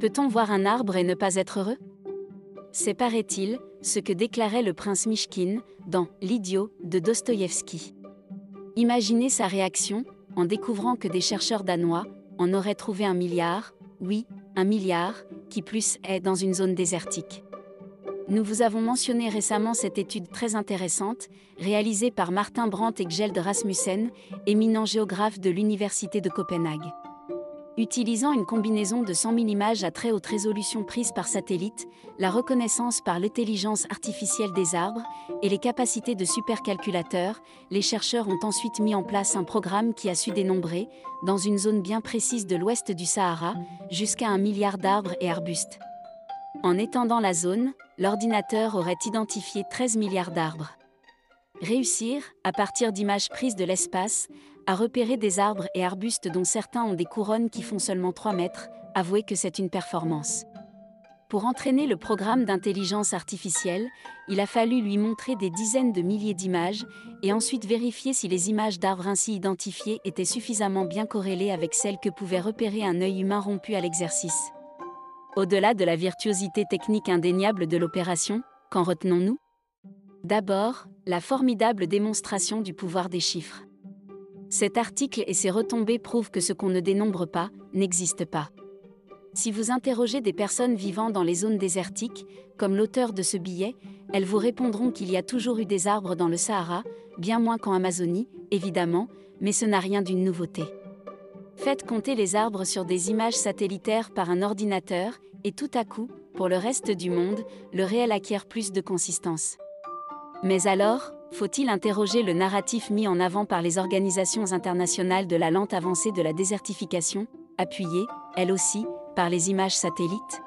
Peut-on voir un arbre et ne pas être heureux? C'est, paraît-il, ce que déclarait le prince Mishkin dans L'idiot de Dostoïevski. Imaginez sa réaction en découvrant que des chercheurs danois en auraient trouvé un milliard, oui, un milliard, qui plus est dans une zone désertique. Nous vous avons mentionné récemment cette étude très intéressante, réalisée par Martin Brandt et Gjeld Rasmussen, éminent géographe de l'Université de Copenhague. Utilisant une combinaison de 100 000 images à très haute résolution prises par satellite, la reconnaissance par l'intelligence artificielle des arbres et les capacités de supercalculateurs, les chercheurs ont ensuite mis en place un programme qui a su dénombrer, dans une zone bien précise de l'ouest du Sahara, jusqu'à un milliard d'arbres et arbustes. En étendant la zone, l'ordinateur aurait identifié 13 milliards d'arbres. Réussir, à partir d'images prises de l'espace, à repérer des arbres et arbustes dont certains ont des couronnes qui font seulement 3 mètres, avouez que c'est une performance. Pour entraîner le programme d'intelligence artificielle, il a fallu lui montrer des dizaines de milliers d'images et ensuite vérifier si les images d'arbres ainsi identifiées étaient suffisamment bien corrélées avec celles que pouvait repérer un œil humain rompu à l'exercice. Au-delà de la virtuosité technique indéniable de l'opération, qu'en retenons-nous? D'abord, la formidable démonstration du pouvoir des chiffres. Cet article et ses retombées prouvent que ce qu'on ne dénombre pas n'existe pas. Si vous interrogez des personnes vivant dans les zones désertiques, comme l'auteur de ce billet, elles vous répondront qu'il y a toujours eu des arbres dans le Sahara, bien moins qu'en Amazonie, évidemment, mais ce n'a rien d'une nouveauté. Faites compter les arbres sur des images satellitaires par un ordinateur, et tout à coup, pour le reste du monde, le réel acquiert plus de consistance. Mais alors, faut-il interroger le narratif mis en avant par les organisations internationales de la lente avancée de la désertification, appuyée, elle aussi, par les images satellites?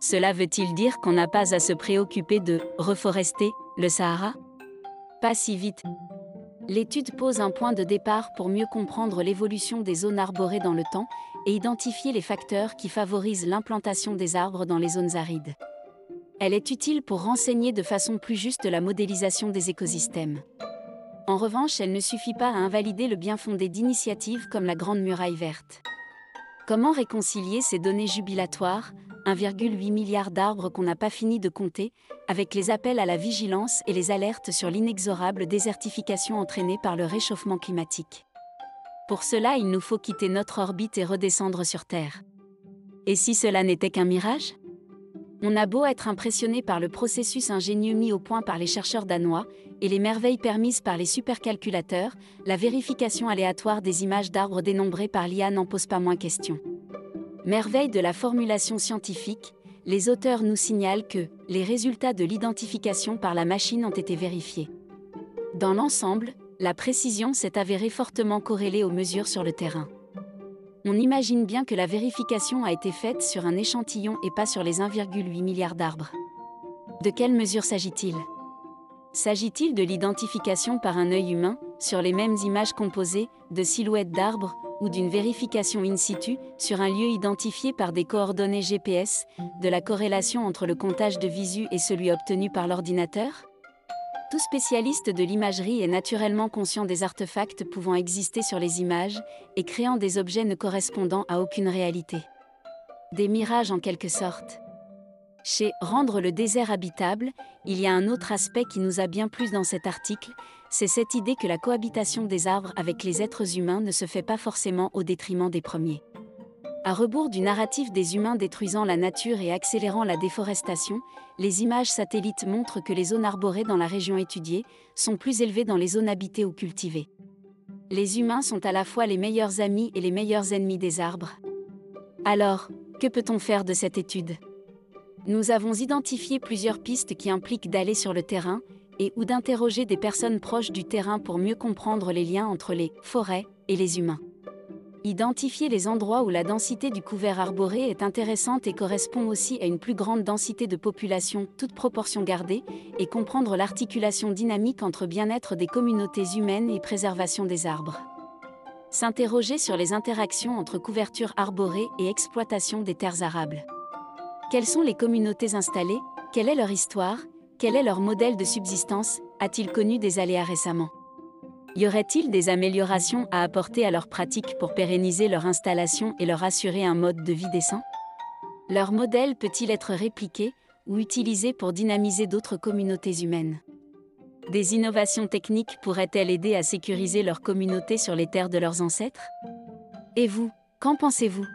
Cela veut-il dire qu'on n'a pas à se préoccuper de reforester le Sahara? Pas si vite. L'étude pose un point de départ pour mieux comprendre l'évolution des zones arborées dans le temps et identifier les facteurs qui favorisent l'implantation des arbres dans les zones arides. Elle est utile pour renseigner de façon plus juste la modélisation des écosystèmes. En revanche, elle ne suffit pas à invalider le bien fondé d'initiatives comme la Grande Muraille verte. Comment réconcilier ces données jubilatoires, 1,8 milliard d'arbres qu'on n'a pas fini de compter, avec les appels à la vigilance et les alertes sur l'inexorable désertification entraînée par le réchauffement climatique? Pour cela, il nous faut quitter notre orbite et redescendre sur Terre. Et si cela n'était qu'un mirage? On a beau être impressionné par le processus ingénieux mis au point par les chercheurs danois et les merveilles permises par les supercalculateurs, la vérification aléatoire des images d'arbres dénombrées par l'IA n'en pose pas moins question. Merveille de la formulation scientifique, les auteurs nous signalent que les résultats de l'identification par la machine ont été vérifiés. Dans l'ensemble, la précision s'est avérée fortement corrélée aux mesures sur le terrain. On imagine bien que la vérification a été faite sur un échantillon et pas sur les 1,8 milliards d'arbres. De quelles mesures s'agit-il? S'agit-il de l'identification par un œil humain, sur les mêmes images composées, de silhouettes d'arbres, ou d'une vérification in situ sur un lieu identifié par des coordonnées GPS, de la corrélation entre le comptage de visu et celui obtenu par l'ordinateur? Tout spécialiste de l'imagerie est naturellement conscient des artefacts pouvant exister sur les images et créant des objets ne correspondant à aucune réalité. Des mirages en quelque sorte. Chez Rendre le désert habitable, il y a un autre aspect qui nous a bien plu dans cet article, c'est cette idée que la cohabitation des arbres avec les êtres humains ne se fait pas forcément au détriment des premiers. À rebours du narratif des humains détruisant la nature et accélérant la déforestation, les images satellites montrent que les zones arborées dans la région étudiée sont plus élevées dans les zones habitées ou cultivées. Les humains sont à la fois les meilleurs amis et les meilleurs ennemis des arbres. Alors, que peut-on faire de cette étude? Nous avons identifié plusieurs pistes qui impliquent d'aller sur le terrain et ou d'interroger des personnes proches du terrain pour mieux comprendre les liens entre les forêts et les humains. Identifier les endroits où la densité du couvert arboré est intéressante et correspond aussi à une plus grande densité de population, toute proportion gardée, et comprendre l'articulation dynamique entre bien-être des communautés humaines et préservation des arbres. S'interroger sur les interactions entre couverture arborée et exploitation des terres arables. Quelles sont les communautés installées? Quelle est leur histoire? Quel est leur modèle de subsistance? A-t-il connu des aléas récemment? Y aurait-il des améliorations à apporter à leurs pratiques pour pérenniser leur installation et leur assurer un mode de vie décent? Leur modèle peut-il être répliqué ou utilisé pour dynamiser d'autres communautés humaines? Des innovations techniques pourraient-elles aider à sécuriser leur communauté sur les terres de leurs ancêtres? Et vous, qu'en pensez-vous?